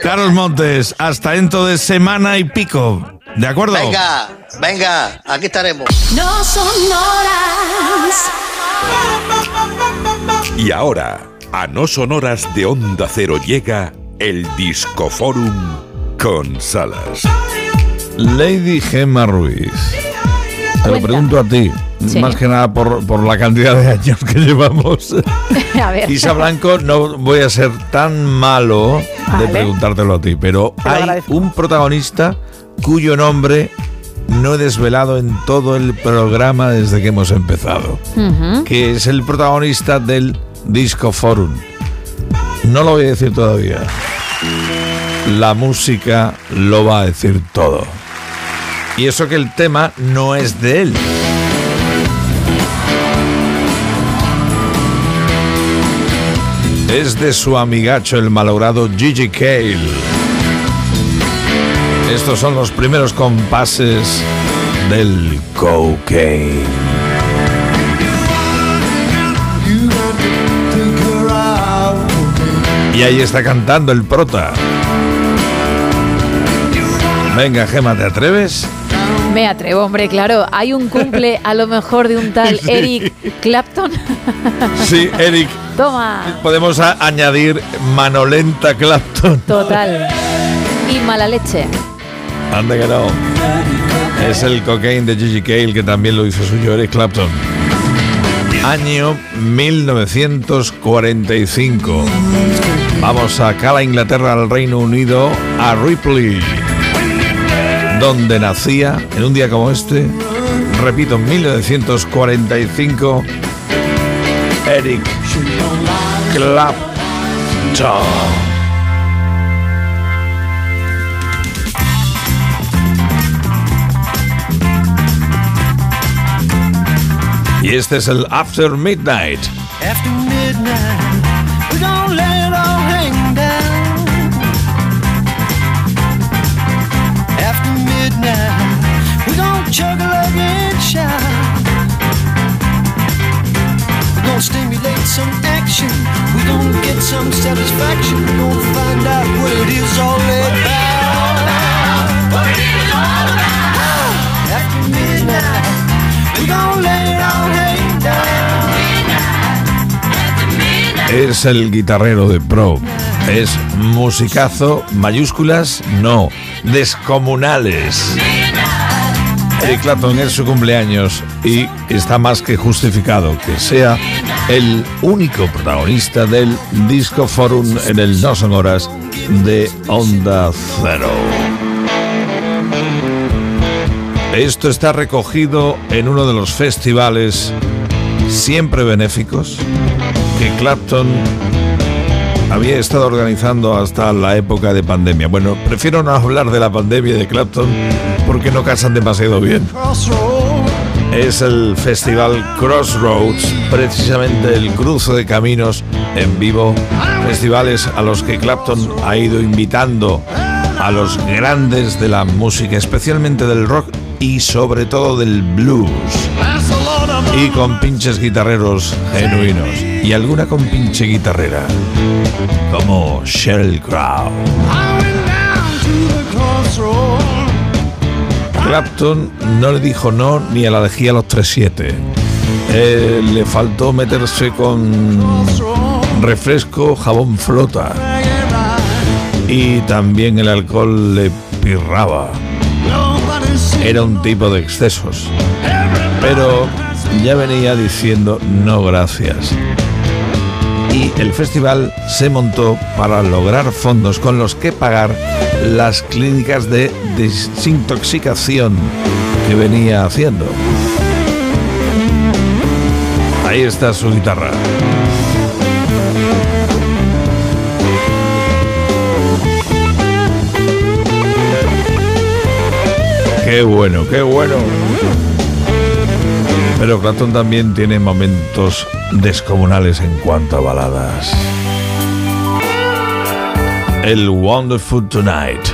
Carlos Montes, hasta dentro de semana y pico. ¿De acuerdo? Venga, venga, aquí estaremos. No son horas. Y ahora, a no sonoras de Onda Cero llega el Discoforum con Salas. Lady Gemma Ruiz. Te lo pregunto a ti, Sí. más que nada por, por la cantidad de años que llevamos. A ver. Isa Blanco, no voy a ser tan malo de Vale. preguntártelo a ti, pero Te hay un protagonista cuyo nombre no he desvelado en todo el programa desde que hemos empezado, que es el protagonista del Disco Forum. No lo voy a decir todavía. La música lo va a decir todo. Y eso que el tema no es de él. Es de su amigacho el malogrado Gigi Cale. Estos son los primeros compases del cocaine. Y ahí está cantando el prota. Venga, Gema, ¿te atreves? Me atrevo, hombre, claro. Hay un cumple a lo mejor de un tal Eric Clapton. Sí, Eric. Toma. Podemos a- añadir Manolenta Clapton. Total. Y mala leche. Anda que no. Es el cocaine de Gigi Cale que también lo hizo suyo Eric Clapton. Año 1945. Vamos acá a la Inglaterra, al Reino Unido, a Ripley, donde nacía en un día como este, repito, en 1945, Eric Clapton. Y este es el After Midnight. After midnight, let all hang down. Stimulate some action. Get some satisfaction. Find out it is all. Es el guitarrero de Pro. Es musicazo, mayúsculas, no, descomunales. Eric Clapton es su cumpleaños y está más que justificado que sea el único protagonista del Disco Forum en el No Son Horas de Onda Cero. Esto está recogido en uno de los festivales siempre benéficos que Clapton había estado organizando hasta la época de pandemia. Bueno, prefiero no hablar de la pandemia de Clapton porque no casan demasiado bien. Es el festival Crossroads, precisamente el cruce de caminos en vivo, festivales a los que Clapton ha ido invitando a los grandes de la música, especialmente del rock y sobre todo del blues y con pinches guitarreros genuinos y alguna con pinche guitarrera como Sheryl Crow. Clapton no le dijo no ni a la lejía los 3-7. Eh, le faltó meterse con refresco, jabón flota. Y también el alcohol le pirraba. Era un tipo de excesos. Pero ya venía diciendo no gracias. Y el festival se montó para lograr fondos con los que pagar las clínicas de desintoxicación que venía haciendo. Ahí está su guitarra. Qué bueno, qué bueno. Pero Clapton también tiene momentos descomunales en cuanto a baladas. El Wonderful Tonight.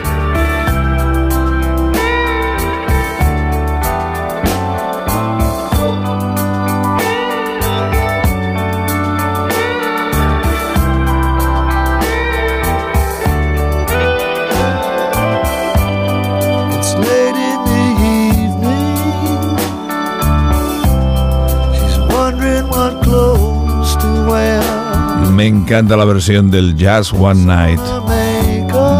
Me encanta la versión del Jazz One Night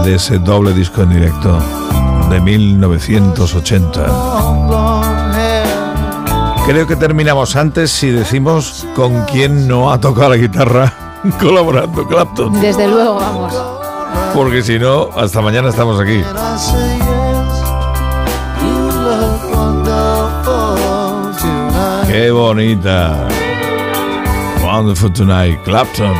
de ese doble disco en directo de 1980. Creo que terminamos antes si decimos con quién no ha tocado la guitarra colaborando Clapton. Desde luego, vamos. Porque si no, hasta mañana estamos aquí. And I Wonderful Tonight, Clapton.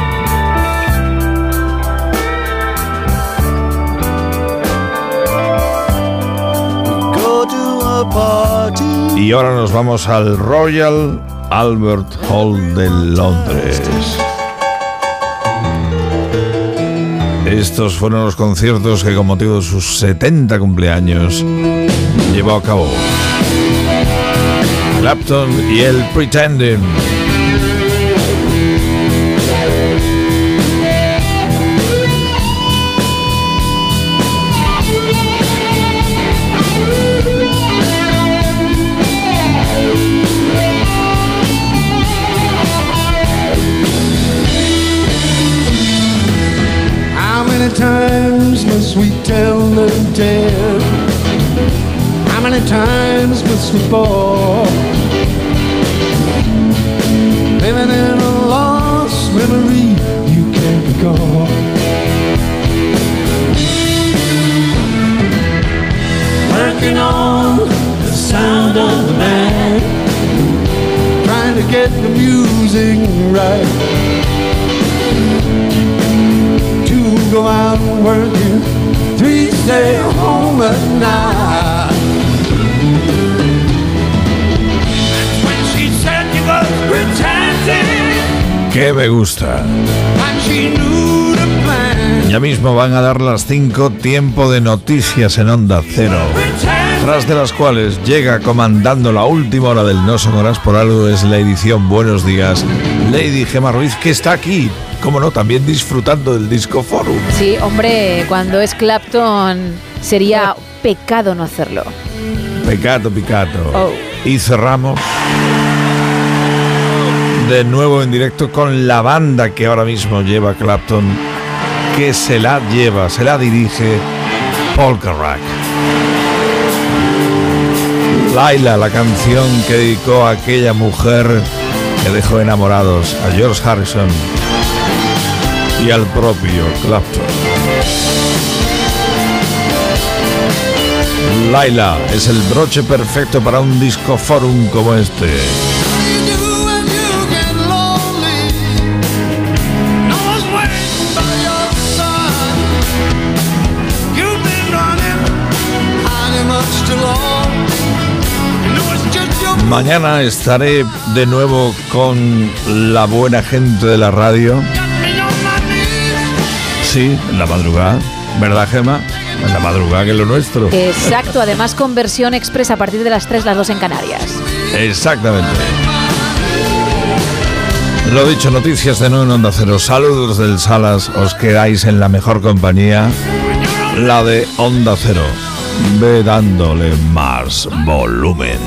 Y ahora nos vamos al Royal Albert Hall de Londres. Estos fueron los conciertos que con motivo de sus 70 cumpleaños llevó a cabo Clapton y el Pretending. Must we tell the tale? How many times must we fall? Living in a lost memory you can't recall. Working on the sound of the man, trying to get the music right. Go out working, three stay home at night. When she said you was pretending, Que me gusta. and she knew the plan. Ya mismo van a dar las 5 tiempo de noticias en Onda Cero. Tras de las cuales llega comandando la última hora del No Son Horas por algo es la edición Buenos Días, Lady Gemma Ruiz, que está aquí, como no, también disfrutando del Disco Forum. Sí, hombre, cuando es Clapton sería pecado no hacerlo. Pecato, picato. Oh. Y cerramos de nuevo en directo con la banda que ahora mismo lleva Clapton, que se la lleva, se la dirige Paul Carrack. Laila, la canción que dedicó a aquella mujer que dejó enamorados a George Harrison y al propio Clapton. Laila es el broche perfecto para un disco forum como este. Mañana estaré de nuevo con la buena gente de la radio. Sí, en la madrugada. ¿Verdad, Gema? En la madrugada que es lo nuestro. Exacto, además con versión expresa a partir de las 3, las 2 en Canarias. Exactamente. Lo dicho, noticias de nuevo en Onda Cero. Saludos del Salas. Os quedáis en la mejor compañía, la de Onda Cero. Ve dándole más volumen.